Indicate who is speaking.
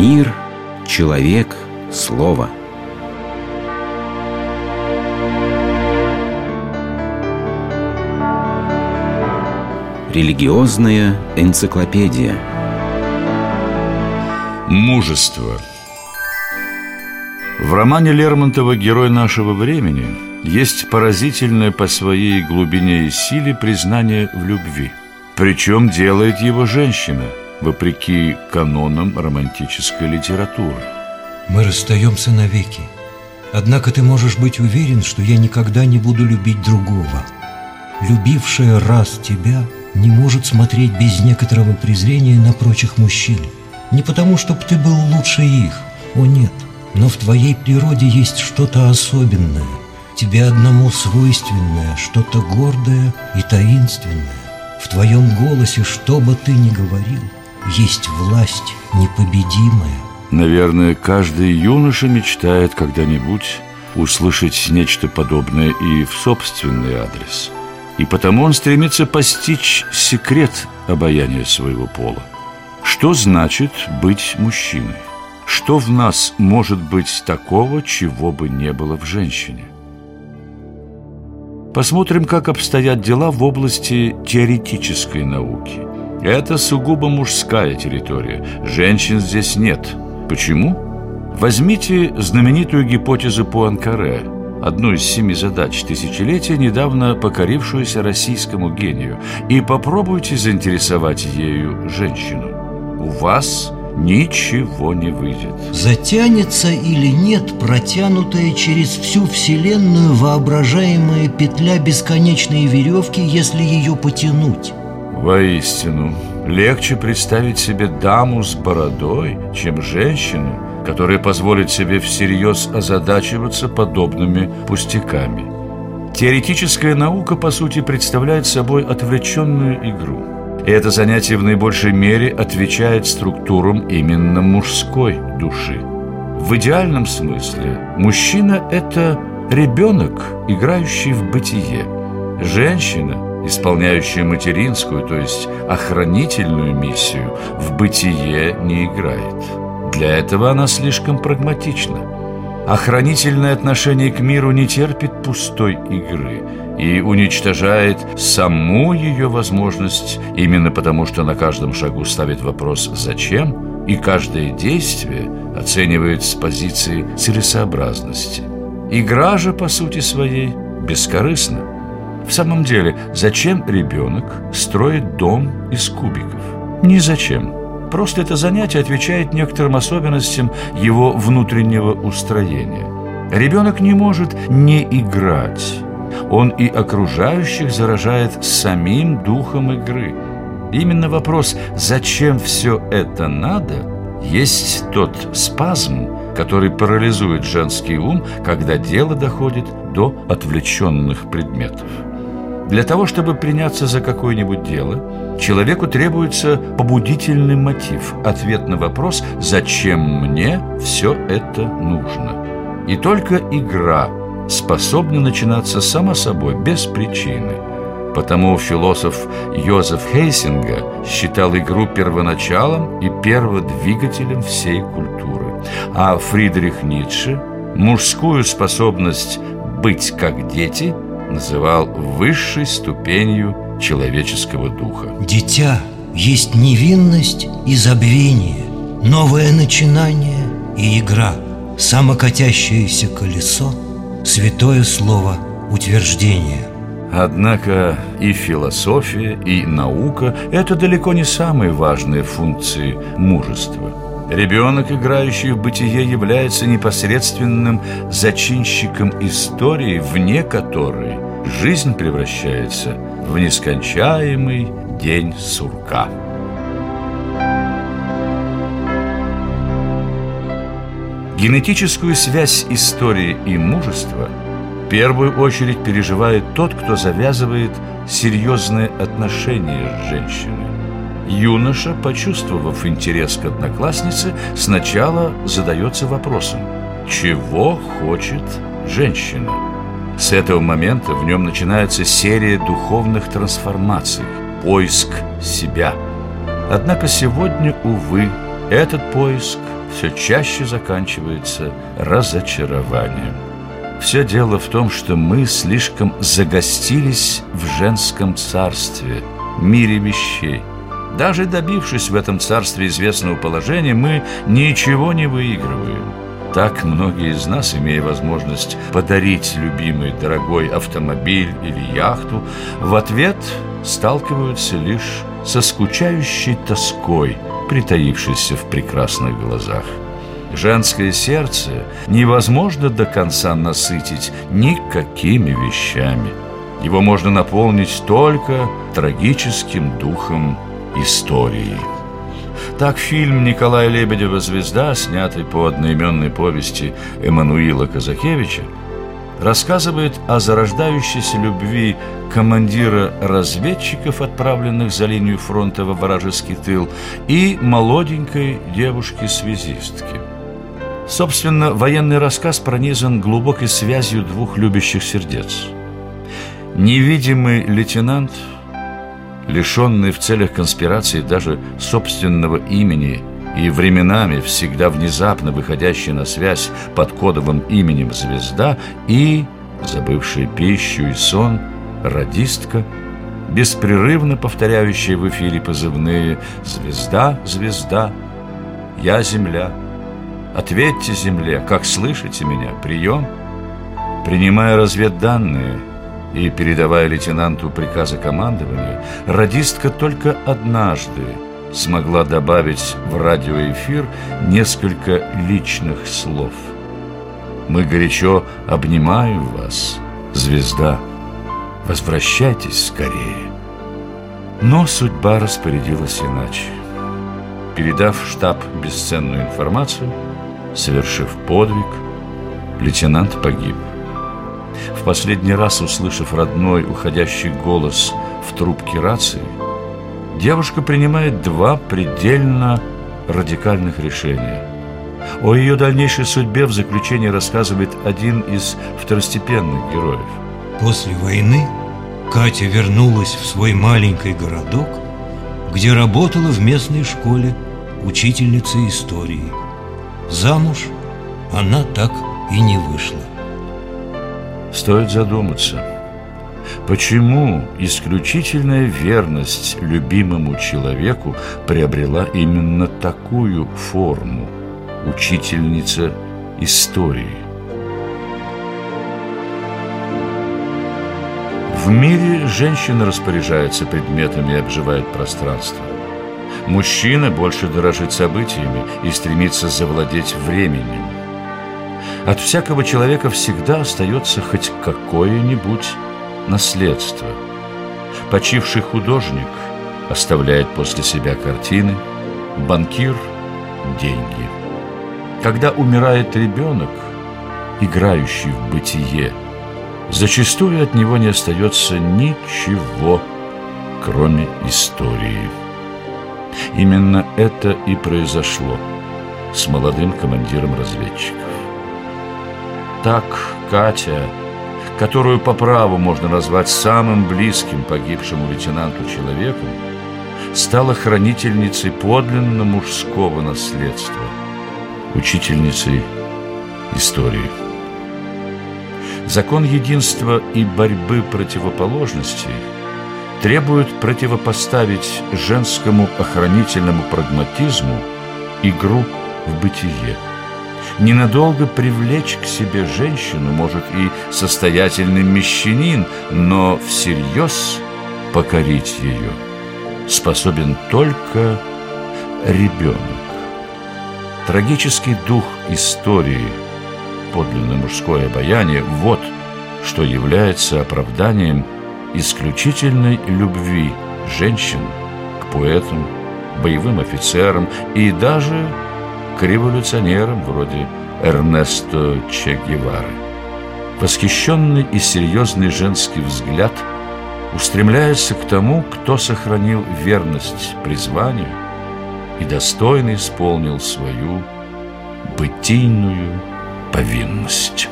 Speaker 1: Мир, человек, слово. Религиозная энциклопедия.
Speaker 2: Мужество. В романе Лермонтова «Герой нашего времени» есть поразительное по своей глубине и силе признание в любви. Причем делает его женщина – вопреки канонам романтической литературы.
Speaker 3: Мы расстаемся навеки. Однако ты можешь быть уверен, что я никогда не буду любить другого. Любившая раз тебя не может смотреть без некоторого презрения на прочих мужчин. Не потому, чтобы ты был лучше их, о нет, но в твоей природе есть что-то особенное, тебе одному свойственное, что-то гордое и таинственное. В твоем голосе, что бы ты ни говорил – есть власть непобедимая.
Speaker 2: Наверное, каждый юноша мечтает когда-нибудь услышать нечто подобное и в собственный адрес. И потому он стремится постичь секрет обаяния своего пола. Что значит быть мужчиной? Что в нас может быть такого, чего бы не было в женщине? Посмотрим, как обстоят дела в области теоретической науки – это сугубо мужская территория. Женщин здесь нет. Почему? Возьмите знаменитую гипотезу Пуанкаре, одну из семи задач тысячелетия, недавно покорившуюся российскому гению, и попробуйте заинтересовать ею женщину. У вас ничего не выйдет.
Speaker 3: Затянется или нет протянутая через всю Вселенную воображаемая петля бесконечной веревки, если ее потянуть?
Speaker 2: Воистину, легче представить себе даму с бородой, чем женщину, которая позволит себе всерьез озадачиваться подобными пустяками. Теоретическая наука, по сути, представляет собой отвлеченную игру. И это занятие в наибольшей мере отвечает структурам именно мужской души. В идеальном смысле мужчина – это ребенок, играющий в бытие. Женщина – исполняющая материнскую, то есть охранительную миссию, в бытие не играет. Для этого она слишком прагматична. Охранительное отношение к миру не терпит пустой игры и уничтожает саму ее возможность именно потому, что на каждом шагу ставит вопрос «зачем?» и каждое действие оценивает с позиции целесообразности. Игра же, по сути своей, бескорыстна. В самом деле, зачем ребенок строит дом из кубиков? Ни зачем. Просто это занятие отвечает некоторым особенностям его внутреннего устроения. Ребенок не может не играть. Он и окружающих заражает самим духом игры. Именно вопрос «зачем все это надо?» есть тот спазм, который парализует женский ум, когда дело доходит до отвлеченных предметов. Для того, чтобы приняться за какое-нибудь дело, человеку требуется побудительный мотив, ответ на вопрос «Зачем мне все это нужно?». И только игра способна начинаться сама собой, без причины. Потому философ Йозеф Хейсинга считал игру первоначалом и перводвигателем всей культуры, а Фридрих Ницше – мужскую способность быть как дети – называл высшей ступенью человеческого духа.
Speaker 3: Дитя есть невинность и забвение, новое начинание и игра, самокатящееся колесо, святое слово утверждения.
Speaker 2: Однако и философия, и наука – это далеко не самые важные функции мужества. Ребенок, играющий в бытие, является непосредственным зачинщиком истории, вне которой жизнь превращается в нескончаемый день сурка. Генетическую связь истории и мужества в первую очередь переживает тот, кто завязывает серьезные отношения с женщиной. Юноша, почувствовав интерес к однокласснице, сначала задается вопросом, чего хочет женщина? С этого момента в нем начинается серия духовных трансформаций, поиск себя. Однако сегодня, увы, этот поиск все чаще заканчивается разочарованием. Все дело в том, что мы слишком загостились в женском царстве, мире вещей. Даже добившись в этом царстве известного положения, мы ничего не выигрываем. Так многие из нас, имея возможность подарить любимый дорогой автомобиль или яхту, в ответ сталкиваются лишь со скучающей тоской, притаившейся в прекрасных глазах. Женское сердце невозможно до конца насытить никакими вещами. Его можно наполнить только трагическим духом истории. Так фильм Николая Лебедева «Звезда», снятый по одноименной повести Эммануила Казакевича, рассказывает о зарождающейся любви командира разведчиков, отправленных за линию фронта во вражеский тыл, и молоденькой девушки-связистки. Собственно, военный рассказ пронизан глубокой связью двух любящих сердец. Невидимый лейтенант, лишенный в целях конспирации даже собственного имени и временами всегда внезапно выходящий на связь под кодовым именем «Звезда» и, забывший пищу и сон, радистка, беспрерывно повторяющая в эфире позывные «Звезда, звезда, я земля». Ответьте земле, как слышите меня, прием. Принимая разведданные и передавая лейтенанту приказы командования, радистка только однажды смогла добавить в радиоэфир несколько личных слов. «Мы горячо обнимаем вас, звезда. Возвращайтесь скорее». Но судьба распорядилась иначе. Передав штаб бесценную информацию, Совершив подвиг, лейтенант погиб. В последний раз, услышав родной уходящий голос в трубке рации, девушка принимает два предельно радикальных решения. О ее дальнейшей судьбе в заключении рассказывает один из второстепенных героев.
Speaker 3: После войны Катя вернулась в свой маленький городок, где работала в местной школе учительницей истории – Замуж она так и не вышла.
Speaker 2: Стоит задуматься, почему исключительная верность любимому человеку приобрела именно такую форму учительница истории. В мире женщина распоряжается предметами и обживает пространство. Мужчина больше дорожит событиями и стремится завладеть временем. От всякого человека всегда остается хоть какое-нибудь наследство. Почивший художник оставляет после себя картины, банкир – деньги. Когда умирает ребенок, играющий в бытие, зачастую от него не остается ничего, кроме истории. Именно это и произошло с молодым командиром разведчиков. Так Катя, которую по праву можно назвать самым близким погибшему лейтенанту человеком, стала хранительницей подлинно мужского наследства, учительницей истории. Закон единства и борьбы противоположностей – требует противопоставить женскому охранительному прагматизму игру в бытие. Ненадолго привлечь к себе женщину может и состоятельный мещанин, но всерьез покорить ее способен только ребенок. Трагический дух истории, подлинное мужское обаяние – вот что является оправданием – исключительной любви женщин к поэтам, боевым офицерам и даже к революционерам вроде Эрнесто Че Гевары. Восхищенный и серьезный женский взгляд устремляется к тому, кто сохранил верность призванию и достойно исполнил свою бытийную повинность.